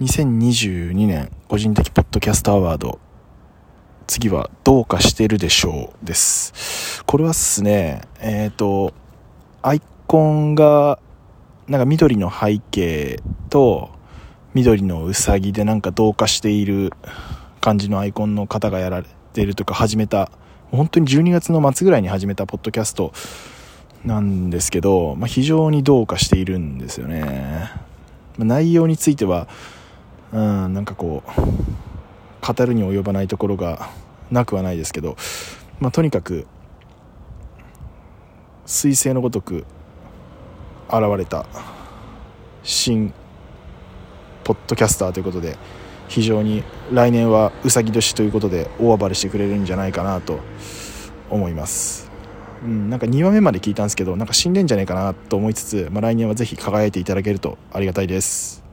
2022年個人的ポッドキャストアワード次はどうかしてるでしょうです。これはっすねえっ、ー、とアイコンがなんか緑の背景と緑のうさぎでなんか同化している感じのアイコンの方がやられてるとか始めた本当に12月の末ぐらいに始めたポッドキャストなんですけど、まあ、非常にどうかしているんですよね、内容についてはうんなんかこう語るに及ばないところがなくはないですけど、まあ、とにかく彗星のごとく現れた新ポッドキャスターということで非常に来年はうさぎ年ということで大暴れしてくれるんじゃないかなと思います、うん、なんか2話目まで聞いたんですけどなんか死んでんじゃないかなと思いつつ、まあ、来年はぜひ輝いていただけるとありがたいです。